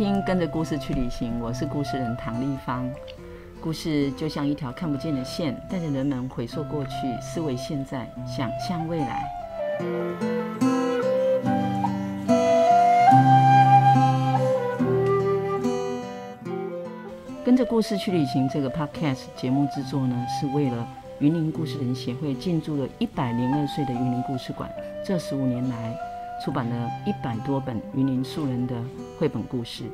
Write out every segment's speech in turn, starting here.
听《跟着故事去旅行》，我是故事人唐丽芳。故事就像一条看不见的线，带着人们回溯过去，思维现在，想象未来。跟着故事去旅行这个 Podcast 节目制作呢，是为了云林故事人协会进驻了一百零二岁的云林故事馆，这十五年来出版了一百多本云林素人的绘本故事。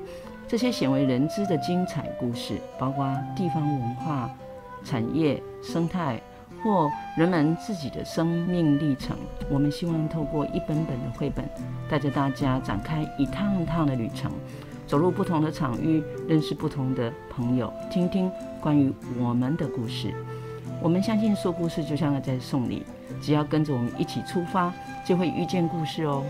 这些鲜为人知的精彩故事，包括地方文化、产业、生态或人们自己的生命历程。我们希望透过一本本的绘本，带着大家展开一趟一趟的旅程，走入不同的场域，认识不同的朋友，听听关于我们的故事。我们相信说故事就像在送礼，只要跟着我们一起出发，就会遇见故事哦。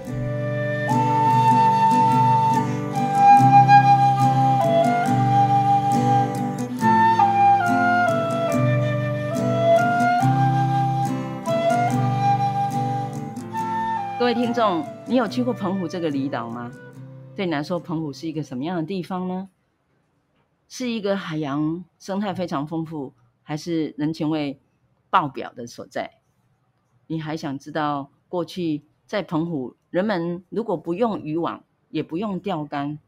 各位听众，你有去过澎湖这个离岛吗？对你来说，澎湖是一个什么样的地方呢？是一个海洋生态非常丰富，还是人情味爆表的所在？你还想知道过去在澎湖，人们如果不用渔网，也不用钓竿，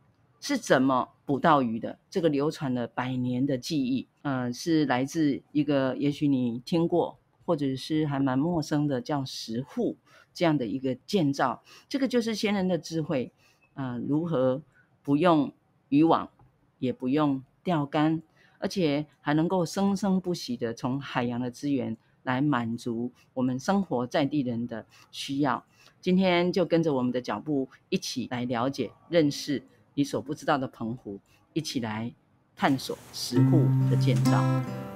是怎么捕到鱼的？这个流传了百年的记忆，呃，是来自一个也许你听过，或者是还蛮陌生的，叫石沪。这样的一个建造，这个就是先人的智慧啊、呃！如何不用渔网，也不用钓竿，而且还能够生生不息的从海洋的资源来满足我们生活在地人的需要。今天就跟着我们的脚步，一起来了解、认识你所不知道的澎湖，一起来探索石沪的建造。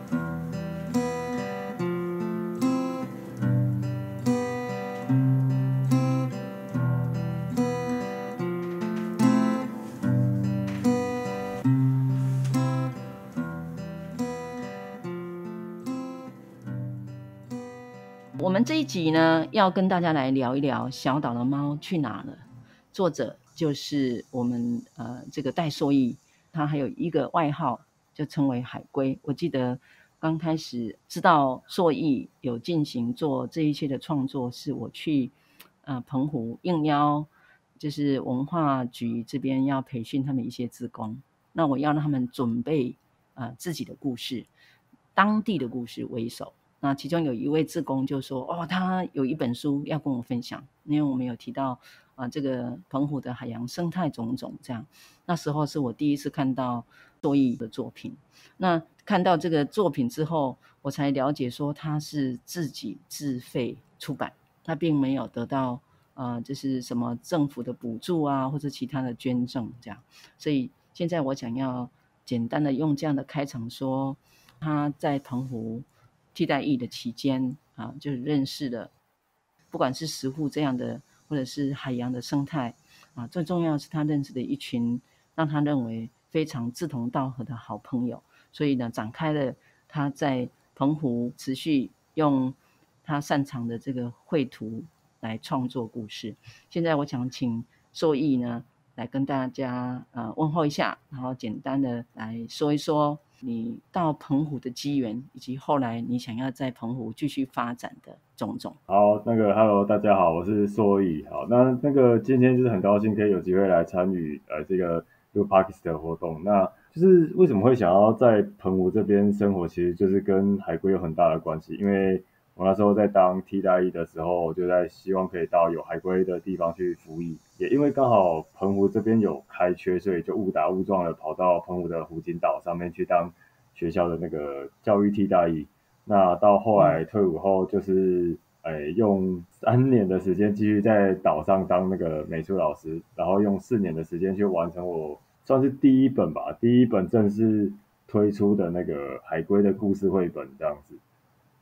这一集呢，要跟大家来聊一聊《小岛的猫去哪了》。作者就是我们呃这个戴硕义，他还有一个外号就称为海龟。我记得刚开始知道硕义有进行做这一切的创作，是我去呃澎湖应邀，就是文化局这边要培训他们一些职工，那我要让他们准备呃自己的故事，当地的故事为首。那其中有一位志工就说：“哦，他有一本书要跟我分享，因为我们有提到啊，这个澎湖的海洋生态种种这样。那时候是我第一次看到多益的作品。那看到这个作品之后，我才了解说他是自己自费出版，他并没有得到啊，就是什么政府的补助啊，或者其他的捐赠这样。所以现在我想要简单的用这样的开场说，他在澎湖。”替代役的期间啊，就认识了，不管是石沪这样的，或者是海洋的生态啊，最重要是他认识的一群让他认为非常志同道合的好朋友，所以呢，展开了他在澎湖持续用他擅长的这个绘图来创作故事。现在我想请受益呢来跟大家呃问候一下，然后简单的来说一说。你到澎湖的机缘，以及后来你想要在澎湖继续发展的种种。好，那个 Hello，大家好，我是说以。好，那那个今天就是很高兴可以有机会来参与呃这个 New Pakistan 活动。那就是为什么会想要在澎湖这边生活，其实就是跟海龟有很大的关系，因为。我那时候在当替代役的时候，我就在希望可以到有海龟的地方去服役。也因为刚好澎湖这边有开缺，所以就误打误撞的跑到澎湖的湖景岛上面去当学校的那个教育替代役。那到后来退伍后，就是诶、哎、用三年的时间继续在岛上当那个美术老师，然后用四年的时间去完成我算是第一本吧，第一本正式推出的那个海龟的故事绘本这样子。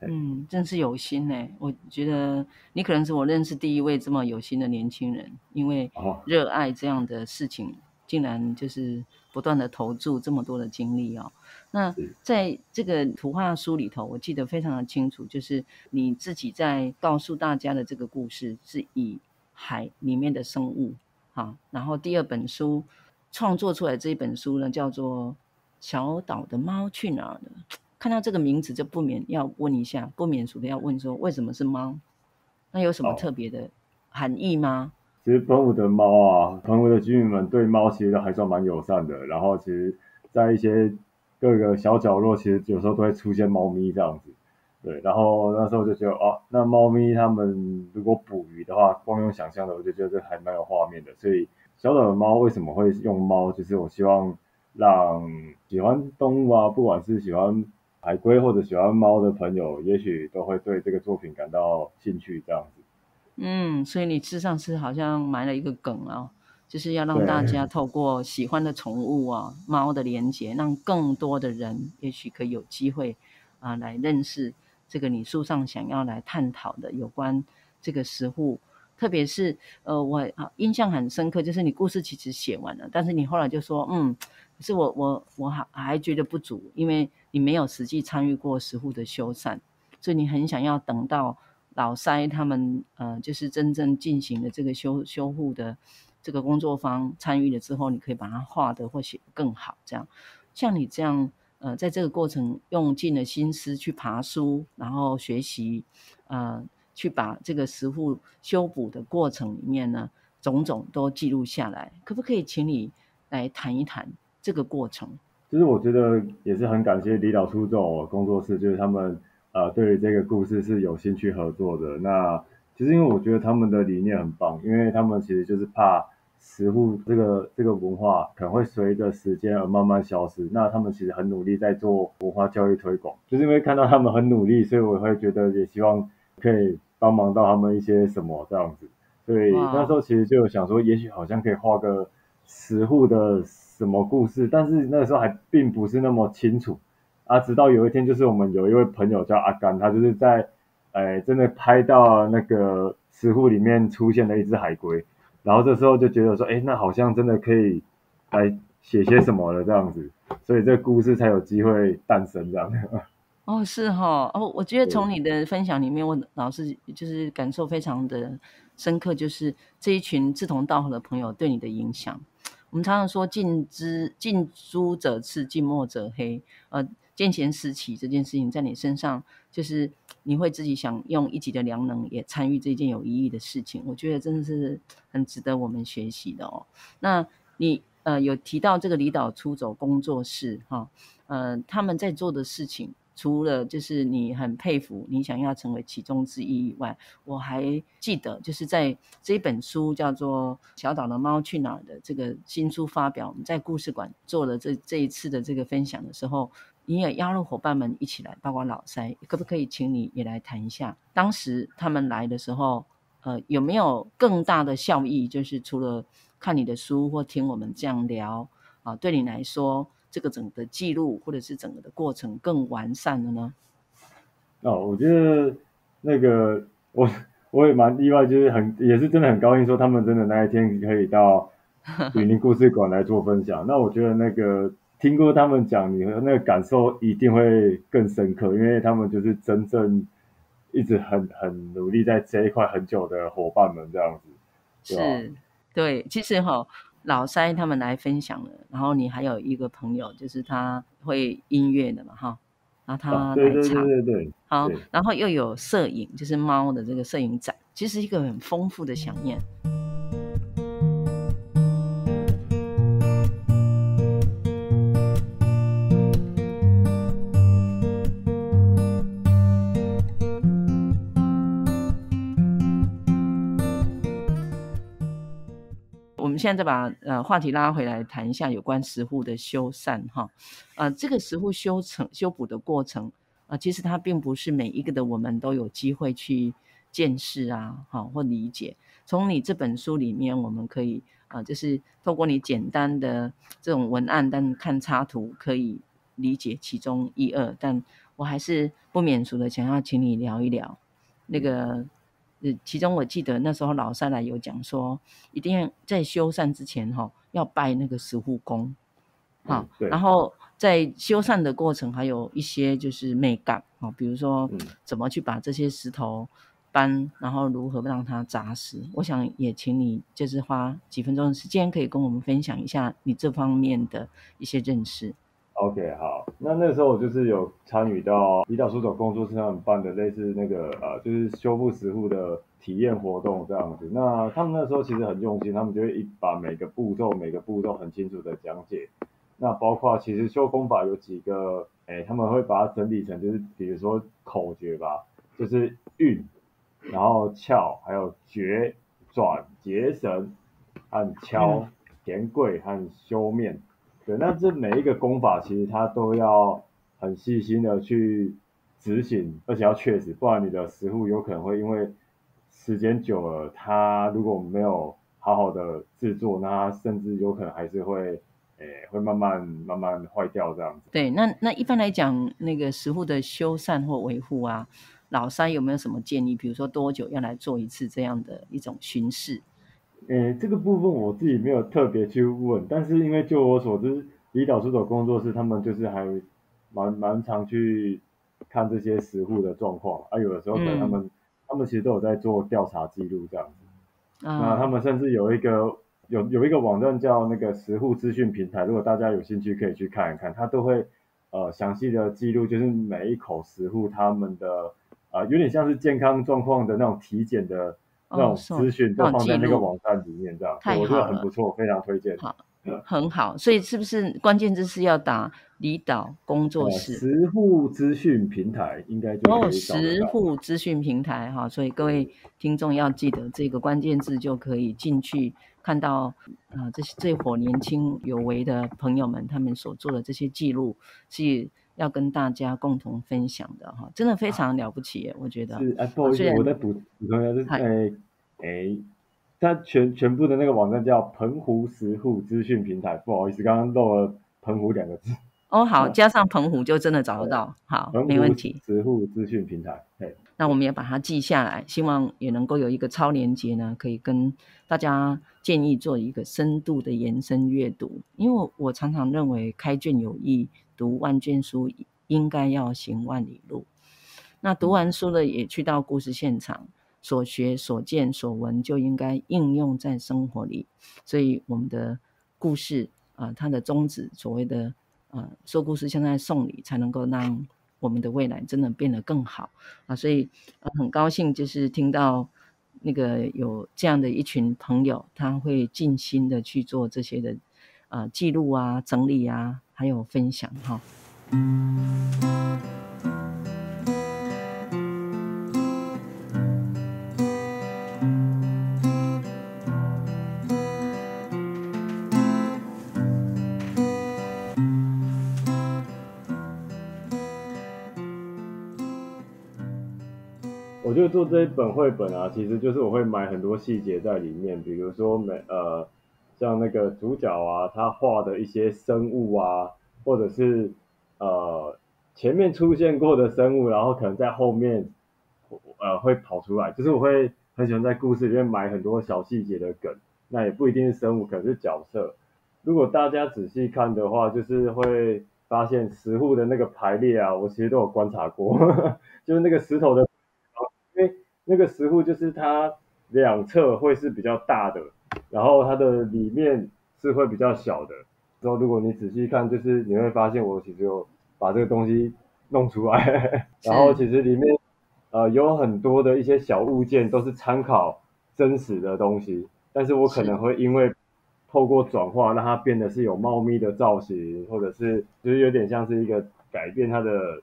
嗯，真是有心呢。我觉得你可能是我认识第一位这么有心的年轻人，因为热爱这样的事情，竟然就是不断的投注这么多的精力哦。那在这个图画书里头，我记得非常的清楚，就是你自己在告诉大家的这个故事是以海里面的生物，好，然后第二本书创作出来这一本书呢，叫做《小岛的猫去哪儿了》。看到这个名字就不免要问一下，不免俗的要问说，为什么是猫？那有什么特别的含义吗？其实澎湖的猫啊，澎湖的居民们对猫其实都还算蛮友善的。然后其实，在一些各个小角落，其实有时候都会出现猫咪这样子。对，然后那时候就觉得，哦，那猫咪它们如果捕鱼的话，光用想象的，我就觉得这还蛮有画面的。所以小岛的猫为什么会用猫？就是我希望让喜欢动物啊，不管是喜欢海龟或者喜欢猫的朋友，也许都会对这个作品感到兴趣这样子。嗯，所以你事实上是好像埋了一个梗啊，就是要让大家透过喜欢的宠物啊，猫的连接，让更多的人也许可以有机会啊来认识这个你书上想要来探讨的有关这个石沪，特别是呃我啊印象很深刻，就是你故事其实写完了，但是你后来就说嗯，可是我我我还还觉得不足，因为。你没有实际参与过石沪的修缮，所以你很想要等到老塞他们呃，就是真正进行的这个修修复的这个工作方参与了之后，你可以把它画得或写更好。这样，像你这样呃，在这个过程用尽了心思去爬书，然后学习呃，去把这个石沪修补的过程里面呢，种种都记录下来，可不可以请你来谈一谈这个过程？其实我觉得也是很感谢李导出走工作室，就是他们呃对于这个故事是有兴趣合作的。那其实因为我觉得他们的理念很棒，因为他们其实就是怕食户这个这个文化可能会随着时间而慢慢消失。那他们其实很努力在做文化教育推广，就是因为看到他们很努力，所以我会觉得也希望可以帮忙到他们一些什么这样子。所以那时候其实就想说，也许好像可以画个食户的。什么故事？但是那个时候还并不是那么清楚啊。直到有一天，就是我们有一位朋友叫阿甘，他就是在，哎，真的拍到那个石沪里面出现了一只海龟，然后这时候就觉得说，哎，那好像真的可以来写些什么了这样子，所以这个故事才有机会诞生这样。哦，是哈，哦，我觉得从你的分享里面，我老是就是感受非常的深刻，就是这一群志同道合的朋友对你的影响。我们常常说近之近朱者赤，近墨者黑。呃，见贤思齐这件事情在你身上，就是你会自己想用一己的良能也参与这件有意义的事情。我觉得真的是很值得我们学习的哦。那你呃有提到这个离岛出走工作室哈，呃他们在做的事情。除了就是你很佩服，你想要成为其中之一以外，我还记得就是在这本书叫做《小岛的猫去哪儿》的这个新书发表，我们在故事馆做了这这一次的这个分享的时候，你也邀了伙伴们一起来，包括老塞，可不可以请你也来谈一下，当时他们来的时候，呃，有没有更大的效益？就是除了看你的书或听我们这样聊啊，对你来说。这个整个记录或者是整个的过程更完善了呢？哦，我觉得那个我我也蛮意外，就是很也是真的很高兴，说他们真的那一天可以到 雨林故事馆来做分享。那我觉得那个听过他们讲，你的那个感受一定会更深刻，因为他们就是真正一直很很努力在这一块很久的伙伴们这样子。是，对，其实哈。老塞他们来分享了，然后你还有一个朋友，就是他会音乐的嘛，哈，然后他来唱，对对对对对，好，然后又有摄影，就是猫的这个摄影展，其实一个很丰富的饗宴。现在再把呃话题拉回来谈一下有关石沪的修缮哈，呃，这个石沪修成修补的过程，呃，其实它并不是每一个的我们都有机会去见识啊，哈或理解。从你这本书里面，我们可以啊、就是透过你简单的这种文案，但看插图可以理解其中一二。但我还是不免俗的想要请你聊一聊那个。其中我记得那时候老三来有讲说，一定要在修缮之前哈，要拜那个石护公，好，然后在修缮的过程还有一些就是美感，比如说怎么去把这些石头搬，然后如何让它扎实。我想也请你就是花几分钟的时间，可以跟我们分享一下你这方面的一些认识。OK，好，那那时候我就是有参与到离岛书走工作室他们办的类似那个呃，就是修复石沪的体验活动这样子。那他们那时候其实很用心，他们就会一把每个步骤每个步骤很清楚的讲解。那包括其实修功法有几个，哎，他们会把它整理成就是比如说口诀吧，就是运，然后窍，还有诀、转、结绳和敲、填柜和修面。对，那这每一个功法其实它都要很细心的去执行，而且要确实，不然你的石沪有可能会因为时间久了，它如果没有好好的制作，那它甚至有可能还是会，诶，会慢慢慢慢坏掉这样子。对，那那一般来讲，那个石沪的修缮或维护啊，老三有没有什么建议？比如说多久要来做一次这样的一种巡视？诶，这个部分我自己没有特别去问，但是因为就我所知，离岛书走工作室他们就是还蛮蛮常去看这些食户的状况啊，有的时候可能他们、嗯、他们其实都有在做调查记录这样子。嗯、那他们甚至有一个有有一个网站叫那个食户资讯平台，如果大家有兴趣可以去看一看，他都会呃详细的记录，就是每一口食户他们的呃有点像是健康状况的那种体检的。那种资讯都放在那个网站里面，这样，我觉得很不错，非常推荐。好，很好。所以是不是关键字是要打离岛工作室？石沪资讯平台应该就可以。哦，石沪资讯平台哈，所以各位听众要记得这个关键字，就可以进去看到啊、呃，这些这伙年轻有为的朋友们他们所做的这些记录，是要跟大家共同分享的哈，真的非常了不起耶，我觉得。是啊，不好意思，我在补补充一下，是哎，它全全部的那个网站叫澎湖石户资讯平台，不好意思，刚刚漏了澎湖两个字。哦，好，加上澎湖就真的找得到，好，没问题。石户资讯平台，嘿，那我们也把它记下来，希望也能够有一个超连接呢，可以跟大家建议做一个深度的延伸阅读，因为我常常认为开卷有益，读万卷书应该要行万里路。那读完书了，也去到故事现场。所学、所见、所闻就应该应用在生活里，所以我们的故事啊、呃，它的宗旨所谓的呃说故事像在送礼，才能够让我们的未来真的变得更好啊！所以、呃、很高兴就是听到那个有这样的一群朋友，他会尽心的去做这些的呃记录啊、整理啊，还有分享哈。我就做这一本绘本啊，其实就是我会买很多细节在里面，比如说每呃，像那个主角啊，他画的一些生物啊，或者是呃前面出现过的生物，然后可能在后面呃会跑出来，就是我会很喜欢在故事里面埋很多小细节的梗，那也不一定是生物，可能是角色。如果大家仔细看的话，就是会发现石户的那个排列啊，我其实都有观察过，就是那个石头的。因为那个石户就是它两侧会是比较大的，然后它的里面是会比较小的。之后如果你仔细看，就是你会发现我其实有把这个东西弄出来，然后其实里面呃有很多的一些小物件都是参考真实的东西，但是我可能会因为透过转化让它变得是有猫咪的造型，或者是就是有点像是一个改变它的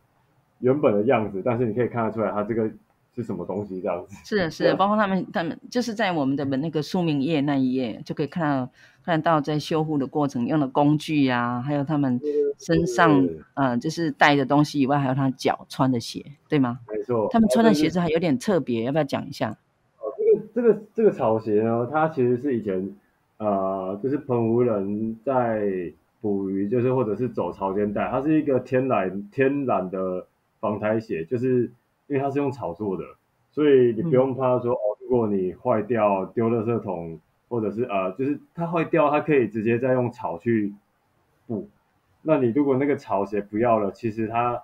原本的样子，但是你可以看得出来它这个。是什么东西这样子？是的，是的，包括他们，他们就是在我们的那个说明页那一页，就可以看到看到在修复的过程用的工具呀、啊，还有他们身上嗯、呃，就是带的东西以外，还有他脚穿的鞋，对吗？没错，他们穿的鞋子还有点特别，要不要讲一下？哦，这个这个这个草鞋呢，它其实是以前呃，就是澎湖人在捕鱼，就是或者是走潮间带，它是一个天然天然的防台鞋，就是。因为它是用草做的，所以你不用怕说、嗯、哦，如果你坏掉丢垃圾桶，或者是呃，就是它坏掉，它可以直接再用草去补。那你如果那个草鞋不要了，其实它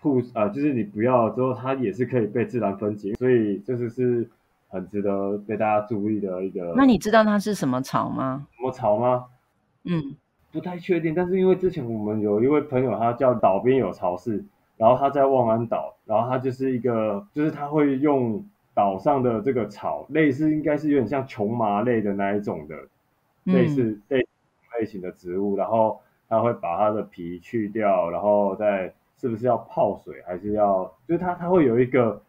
铺啊，就是你不要了之后，它也是可以被自然分解，所以这是是很值得被大家注意的一个。那你知道它是什么草吗？什么草吗？嗯，不太确定，但是因为之前我们有一位朋友，他叫岛边有巢氏，然后他在望安岛，然后他就是一个，就是他会用岛上的这个草，类似应该是有点像琼麻类的那一种的，类似类类型的植物，然后他会把它的皮去掉，然后再。是不是要泡水，还是要？就是它，它会有一个，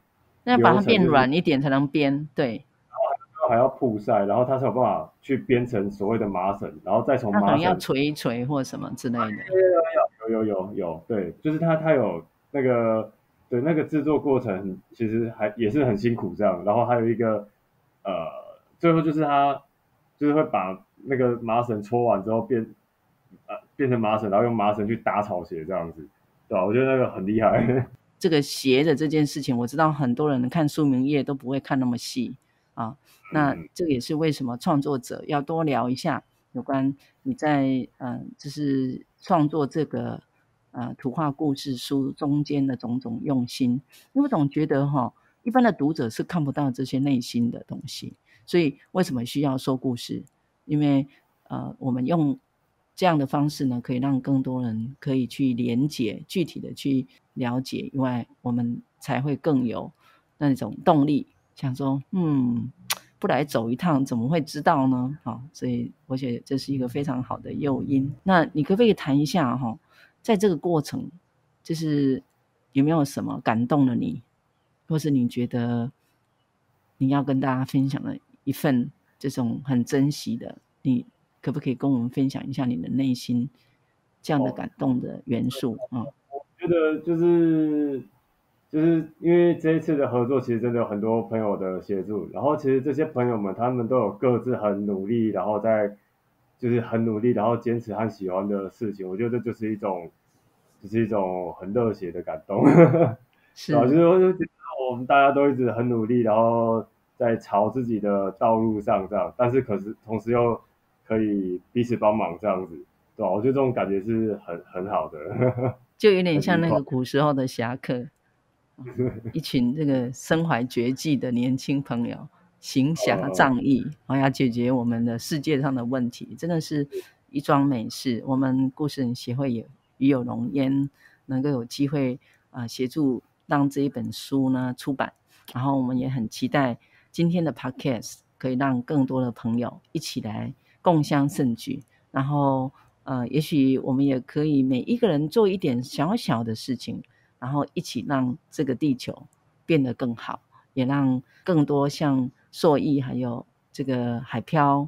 那要把它变软一点才能编，对。然后还要曝晒，然后它才有办法去编成所谓的麻绳，然后再从麻绳。要锤一锤或什么之类的。有有有有有，对，就是它它有那个，对，那个制作过程其实还也是很辛苦这样。然后还有一个，呃，最后就是他就是会把那个麻绳搓完之后变，呃，变成麻绳，然后用麻绳去打草鞋这样子。对吧，我觉得那个很厉害。这个鞋的这件事情，我知道很多人看书名页都不会看那么细啊。那这个也是为什么创作者要多聊一下有关你在嗯、呃，就是创作这个呃图画故事书中间的种种用心。因为我总觉得哈，一般的读者是看不到这些内心的东西，所以为什么需要说故事？因为呃，我们用。这样的方式呢，可以让更多人可以去连接，具体的去了解，以外我们才会更有那种动力，想说，嗯，不来走一趟，怎么会知道呢？好，所以我觉得这是一个非常好的诱因。那你可不可以谈一下哈，在这个过程，就是有没有什么感动了你，或是你觉得你要跟大家分享的一份这种很珍惜的你？可不可以跟我们分享一下你的内心这样的感动的元素啊？我觉得就是就是因为这一次的合作，其实真的有很多朋友的协助。然后其实这些朋友们，他们都有各自很努力，然后在就是很努力，然后坚持和喜欢的事情。我觉得这就是一种，就是一种很热血的感动。是啊，就是我就觉得我们大家都一直很努力，然后在朝自己的道路上这样，但是可是同时又。可以彼此帮忙这样子，对吧？我觉得这种感觉是很很好的，就有点像那个古时候的侠客，一群这个身怀绝技的年轻朋友，行侠仗义，然后要解决我们的世界上的问题，真的是一桩美事。我们故事人协会也与有荣焉，能够有机会啊、协助让这一本书呢出版，然后我们也很期待今天的 Podcast 可以让更多的朋友一起来。共襄盛举，然后呃，也许我们也可以每一个人做一点小小的事情，然后一起让这个地球变得更好，也让更多像硕毅还有这个海漂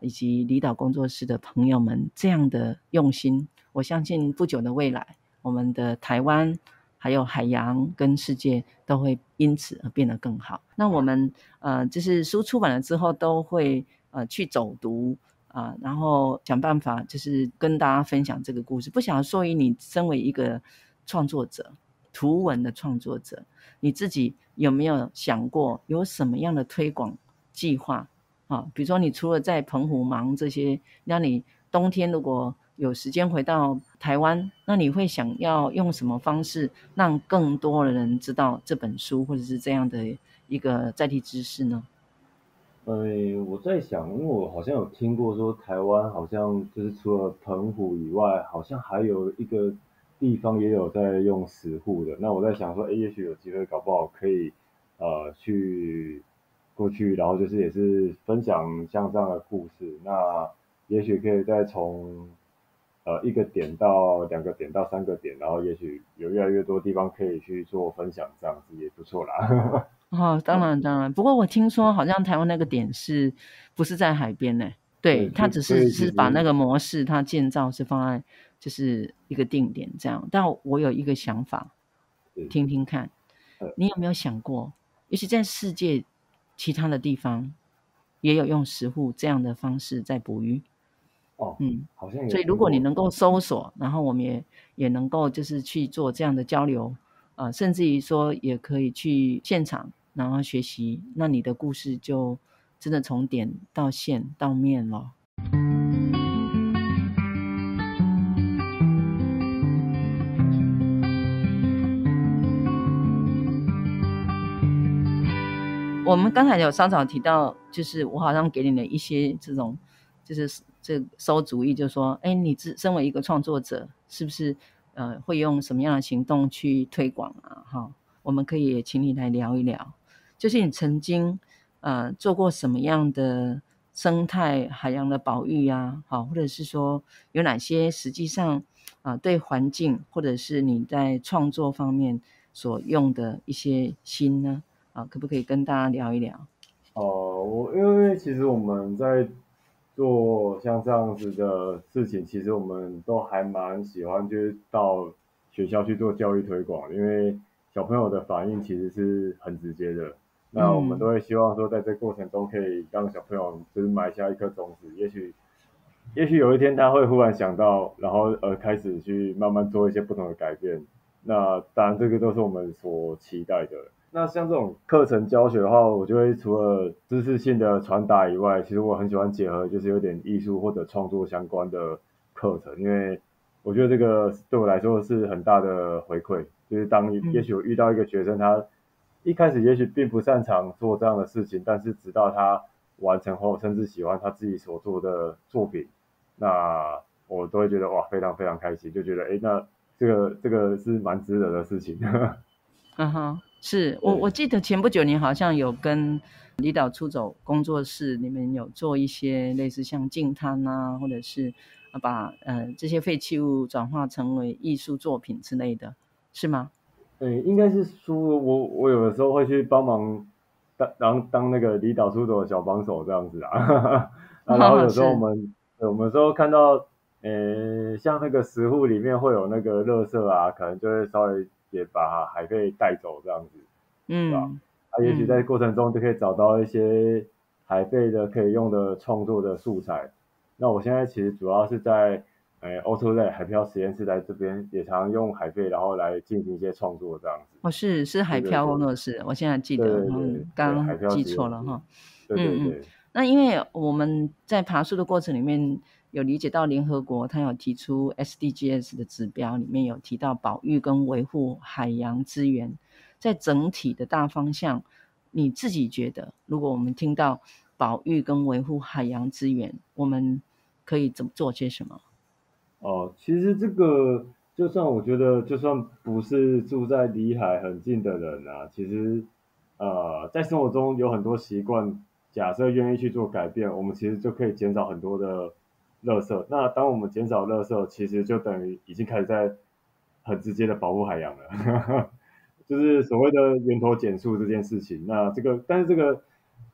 以及离岛工作室的朋友们这样的用心，我相信不久的未来，我们的台湾还有海洋跟世界都会因此而变得更好。那我们呃，就是书出版了之后都会呃去走读。啊，然后想办法就是跟大家分享这个故事。不晓得硕毅，你身为一个创作者，图文的创作者，你自己有没有想过有什么样的推广计划啊？比如说，你除了在澎湖忙这些，那你冬天如果有时间回到台湾，那你会想要用什么方式让更多的人知道这本书，或者是这样的一个在地知识呢？呃，我在想，因为我好像有听过说，台湾好像就是除了澎湖以外，好像还有一个地方也有在用石沪的。那我在想说，哎，也许有机会，搞不好可以呃去过去，然后就是也是分享像这样的故事。那也许可以再从呃一个点到两个点到三个点，然后也许有越来越多地方可以去做分享，这样子也不错啦。哦，当然当然，不过我听说好像台湾那个点是不是在海边呢？对，它只是是把那个模式，它建造是放在就是一个定点这样。但我有一个想法，听听看，你有没有想过，尤其在世界其他的地方，也有用石沪这样的方式在捕鱼？哦，嗯，好像。所以，如果你能够搜索，然后我们也也能够就是去做这样的交流，呃，甚至于说也可以去现场，然后学习，那你的故事就真的从点到线到面了。我们刚才有上早提到，就是我好像给你了一些这种，就是。这馊主意，就是说，哎，你自身为一个创作者，是不是呃会用什么样的行动去推广啊？哈，我们可以也请你来聊一聊，就是你曾经呃做过什么样的生态海洋的保育啊？好，或者是说有哪些实际上啊、呃、对环境或者是你在创作方面所用的一些心呢？啊，可不可以跟大家聊一聊？哦，我因为其实我们在做像这样子的事情，其实我们都还蛮喜欢，就是到学校去做教育推广，因为小朋友的反应其实是很直接的。那我们都会希望说，在这过程中可以让小朋友就是埋下一颗种子，也许也许有一天他会忽然想到，然后呃开始去慢慢做一些不同的改变。那当然，这个都是我们所期待的。那像这种课程教学的话，我就会除了知识性的传达以外，其实我很喜欢结合就是有点艺术或者创作相关的课程，因为我觉得这个对我来说是很大的回馈。就是当也许我遇到一个学生，他一开始也许并不擅长做这样的事情，但是直到他完成后，甚至喜欢他自己所做的作品，那我都会觉得哇，非常非常开心，就觉得哎，那这个这个是蛮值得的事情。嗯哼。是我我记得前不久你好像有跟离岛出走工作室，你们有做一些类似像净滩啊，或者是把呃这些废弃物转化成为艺术作品之类的，是吗？对，应该是说我我有的时候会去帮忙当当当那个离岛出走的小帮手这样子啊，然后有时候我 们我们说看到呃像那个食户里面会有那个垃圾啊，可能就会稍微。也把海贝带走这样子，嗯？啊，也许在过程中就可以找到一些海贝的可以用的创作的素材。那我现在其实主要是在呃，AutoLab 海漂实验室在这边也常用海贝，然后来进行一些创作这样子。哦，是是海漂工作室，我现在记得，对对对，刚刚记错了哈。对对对。嗯嗯。那因为我们在爬树的过程里面。有理解到联合国，他有提出 SDGs 的指标，里面有提到保育跟维护海洋资源，在整体的大方向，你自己觉得，如果我们听到保育跟维护海洋资源，我们可以怎么做些什么？哦，其实这个，就算我觉得，就算不是住在离海很近的人啊，其实，呃，在生活中有很多习惯，假设愿意去做改变，我们其实就可以减少很多的。垃圾，那当我们减少垃圾，其实就等于已经开始在很直接的保护海洋了，就是所谓的源头减塑这件事情。那这个，但是这个，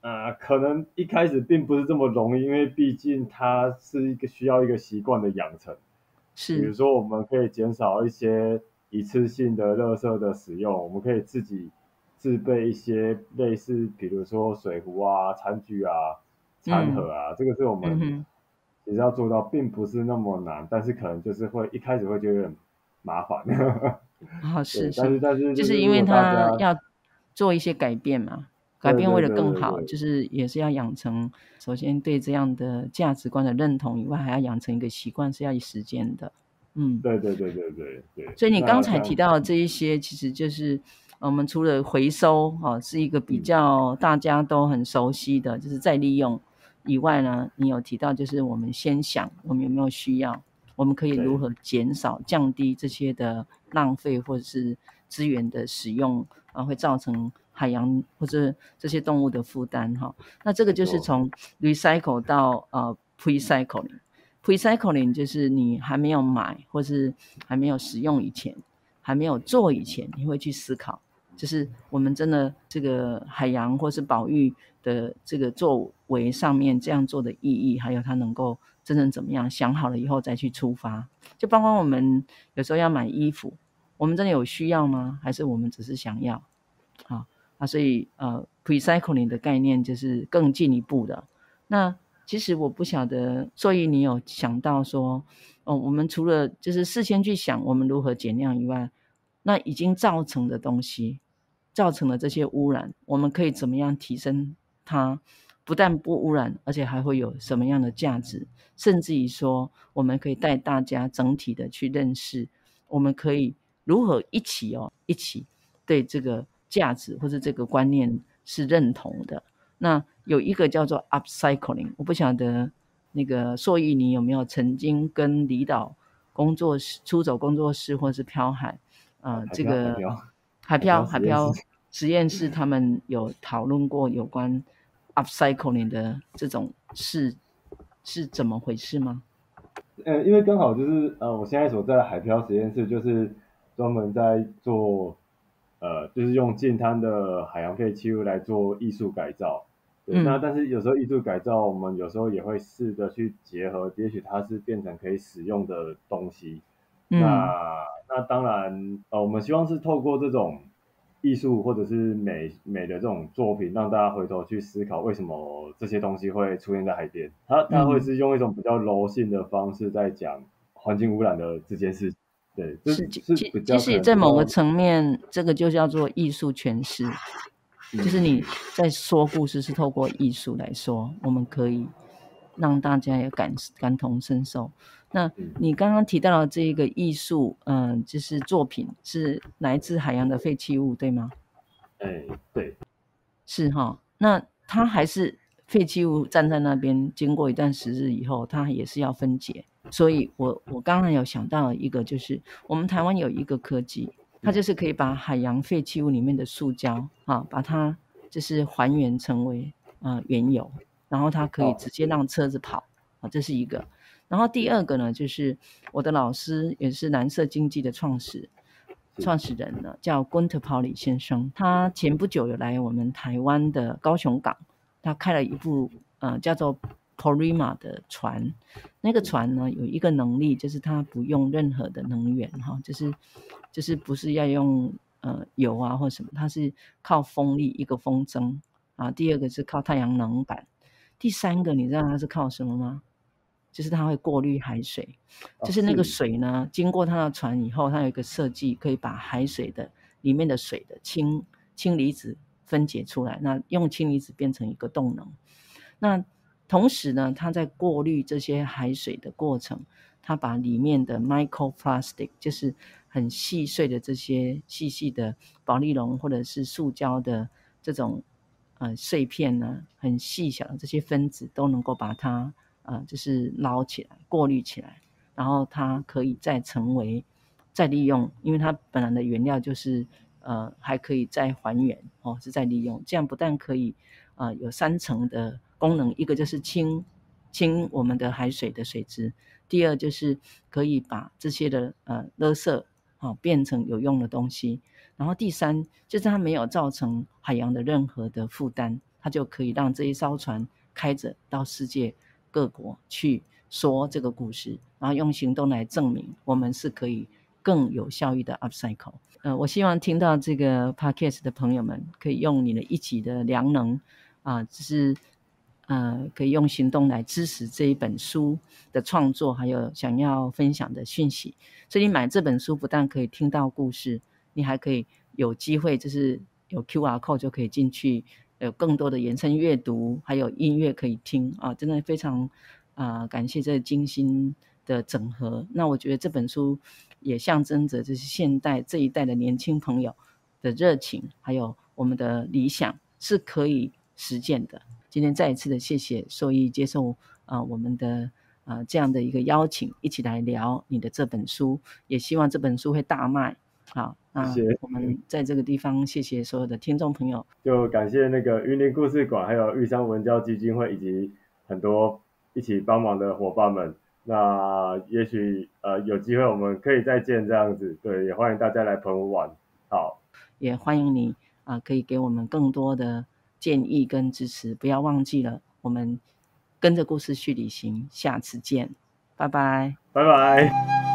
呃，可能一开始并不是这么容易，因为毕竟它是一个需要一个习惯的养成。是，比如说我们可以减少一些一次性的垃圾的使用，我们可以自己自备一些类似，比如说水壶啊、餐具啊、餐盒啊，嗯、这个是我们、嗯。其实要做到并不是那么难，但是可能就是会一开始会觉得很麻烦。啊，是是，但是但是就是因为他要做一些改变嘛，改变为了更好，就是也是要养成首先对这样的价值观的认同以外，还要养成一个习惯是要以时间的。嗯，对对对对对对。所以你刚才提到的这一些，其实就是我们除了回收哦，是一个比较大家都很熟悉的，就是再利用。以外呢，你有提到就是我们先想我们有没有需要，我们可以如何减少、降低这些的浪费或者是资源的使用啊，会造成海洋或者这些动物的负担哈。那这个就是从 recycle 到呃 precycling，precycling 就是你还没有买或是还没有使用以前，还没有做以前，你会去思考。就是我们真的这个海洋或是保育的这个作为上面这样做的意义，还有它能够真正怎么样？想好了以后再去出发。就包括我们有时候要买衣服，我们真的有需要吗？还是我们只是想要？好啊，所以呃，precycling 的概念就是更进一步的。那其实我不晓得，所以你有想到说，哦，我们除了就是事先去想我们如何减量以外，那已经造成的东西。造成了这些污染，我们可以怎么样提升它？不但不污染，而且还会有什么样的价值？甚至于说，我们可以带大家整体的去认识，我们可以如何一起哦，一起对这个价值或者这个观念是认同的。那有一个叫做 upcycling，我不晓得那个硕毅你有没有曾经跟离岛工作室、出走工作室或是漂海啊、呃，这个海漂海漂实验室他们有讨论过有关 upcycling 的这种事是怎么回事吗？呃，因为刚好就是呃，我现在所在的海漂实验室就是专门在做呃，就是用近滩的海洋废弃物来做艺术改造。对，那但是有时候艺术改造，我们有时候也会试着去结合，也许它是变成可以使用的东西。嗯、那那当然，呃，我们希望是透过这种艺术或者是美美的这种作品，让大家回头去思考为什么这些东西会出现在海边。它它会是用一种比较柔性的方式在讲环境污染的这件事。对，就是是比较其实在某个层面，这个就叫做艺术诠释。就是你在说故事，是透过艺术来说，我们可以让大家也感感同身受。那你刚刚提到的这个艺术，嗯、呃，就是作品是来自海洋的废弃物，对吗？哎，对，是哈。那它还是废弃物站在那边，经过一段时日以后，它也是要分解。所以我我刚刚有想到一个，就是我们台湾有一个科技。它就是可以把海洋废弃物里面的塑胶啊，把它就是还原成为啊原油，然后它可以直接让车子跑啊，这是一个。然后第二个呢，就是我的老师也是蓝色经济的创始创始人呢，叫 Gunter Pauli 先生。他前不久有来我们台湾的高雄港，他开了一部呃叫做 Porima 的船。那个船呢有一个能力，就是它不用任何的能源哈，就是。就是不是要用呃油啊或什么，它是靠风力一个风筝啊，第二个是靠太阳能板，第三个你知道它是靠什么吗？就是它会过滤海水，就是那个水呢经过它的船以后，它有一个设计可以把海水的里面的水的氢氢离子分解出来，那用氢离子变成一个动能，那同时呢，它在过滤这些海水的过程，它把里面的 microplastic 就是很细碎的这些细细的保丽龙或者是塑胶的这种呃碎片呢，很细小的这些分子都能够把它呃就是捞起来过滤起来，然后它可以再成为再利用，因为它本来的原料就是呃还可以再还原哦，是再利用，这样不但可以呃有三层的功能，一个就是清清我们的海水的水质，第二就是可以把这些的呃垃圾。啊，变成有用的东西。然后第三，就是它没有造成海洋的任何的负担，它就可以让这一艘船开着到世界各国去说这个故事，然后用行动来证明我们是可以更有效益的 upcycle。呃，我希望听到这个 podcast 的朋友们可以用你的一己的良能啊，就是。呃，可以用行动来支持这一本书的创作，还有想要分享的讯息。所以买这本书，不但可以听到故事，你还可以有机会，就是有 QR code 就可以进去，有更多的延伸阅读，还有音乐可以听啊！真的非常啊、感谢这精心的整合。那我觉得这本书也象征着，就是现代这一代的年轻朋友的热情，还有我们的理想是可以实践的。今天再一次的谢谢受益接受啊、我们的啊、这样的一个邀请，一起来聊你的这本书，也希望这本书会大卖。好，那我们在这个地方谢谢所有的听众朋友，就感谢那个云林故事馆，还有玉山文教基金会以及很多一起帮忙的伙伴们。那也许呃有机会我们可以再见这样子，对，也欢迎大家来澎湖玩。好，也欢迎你啊、呃，可以给我们更多的。建议跟支持，不要忘记了。我们跟着故事去旅行，下次见，拜拜，拜拜。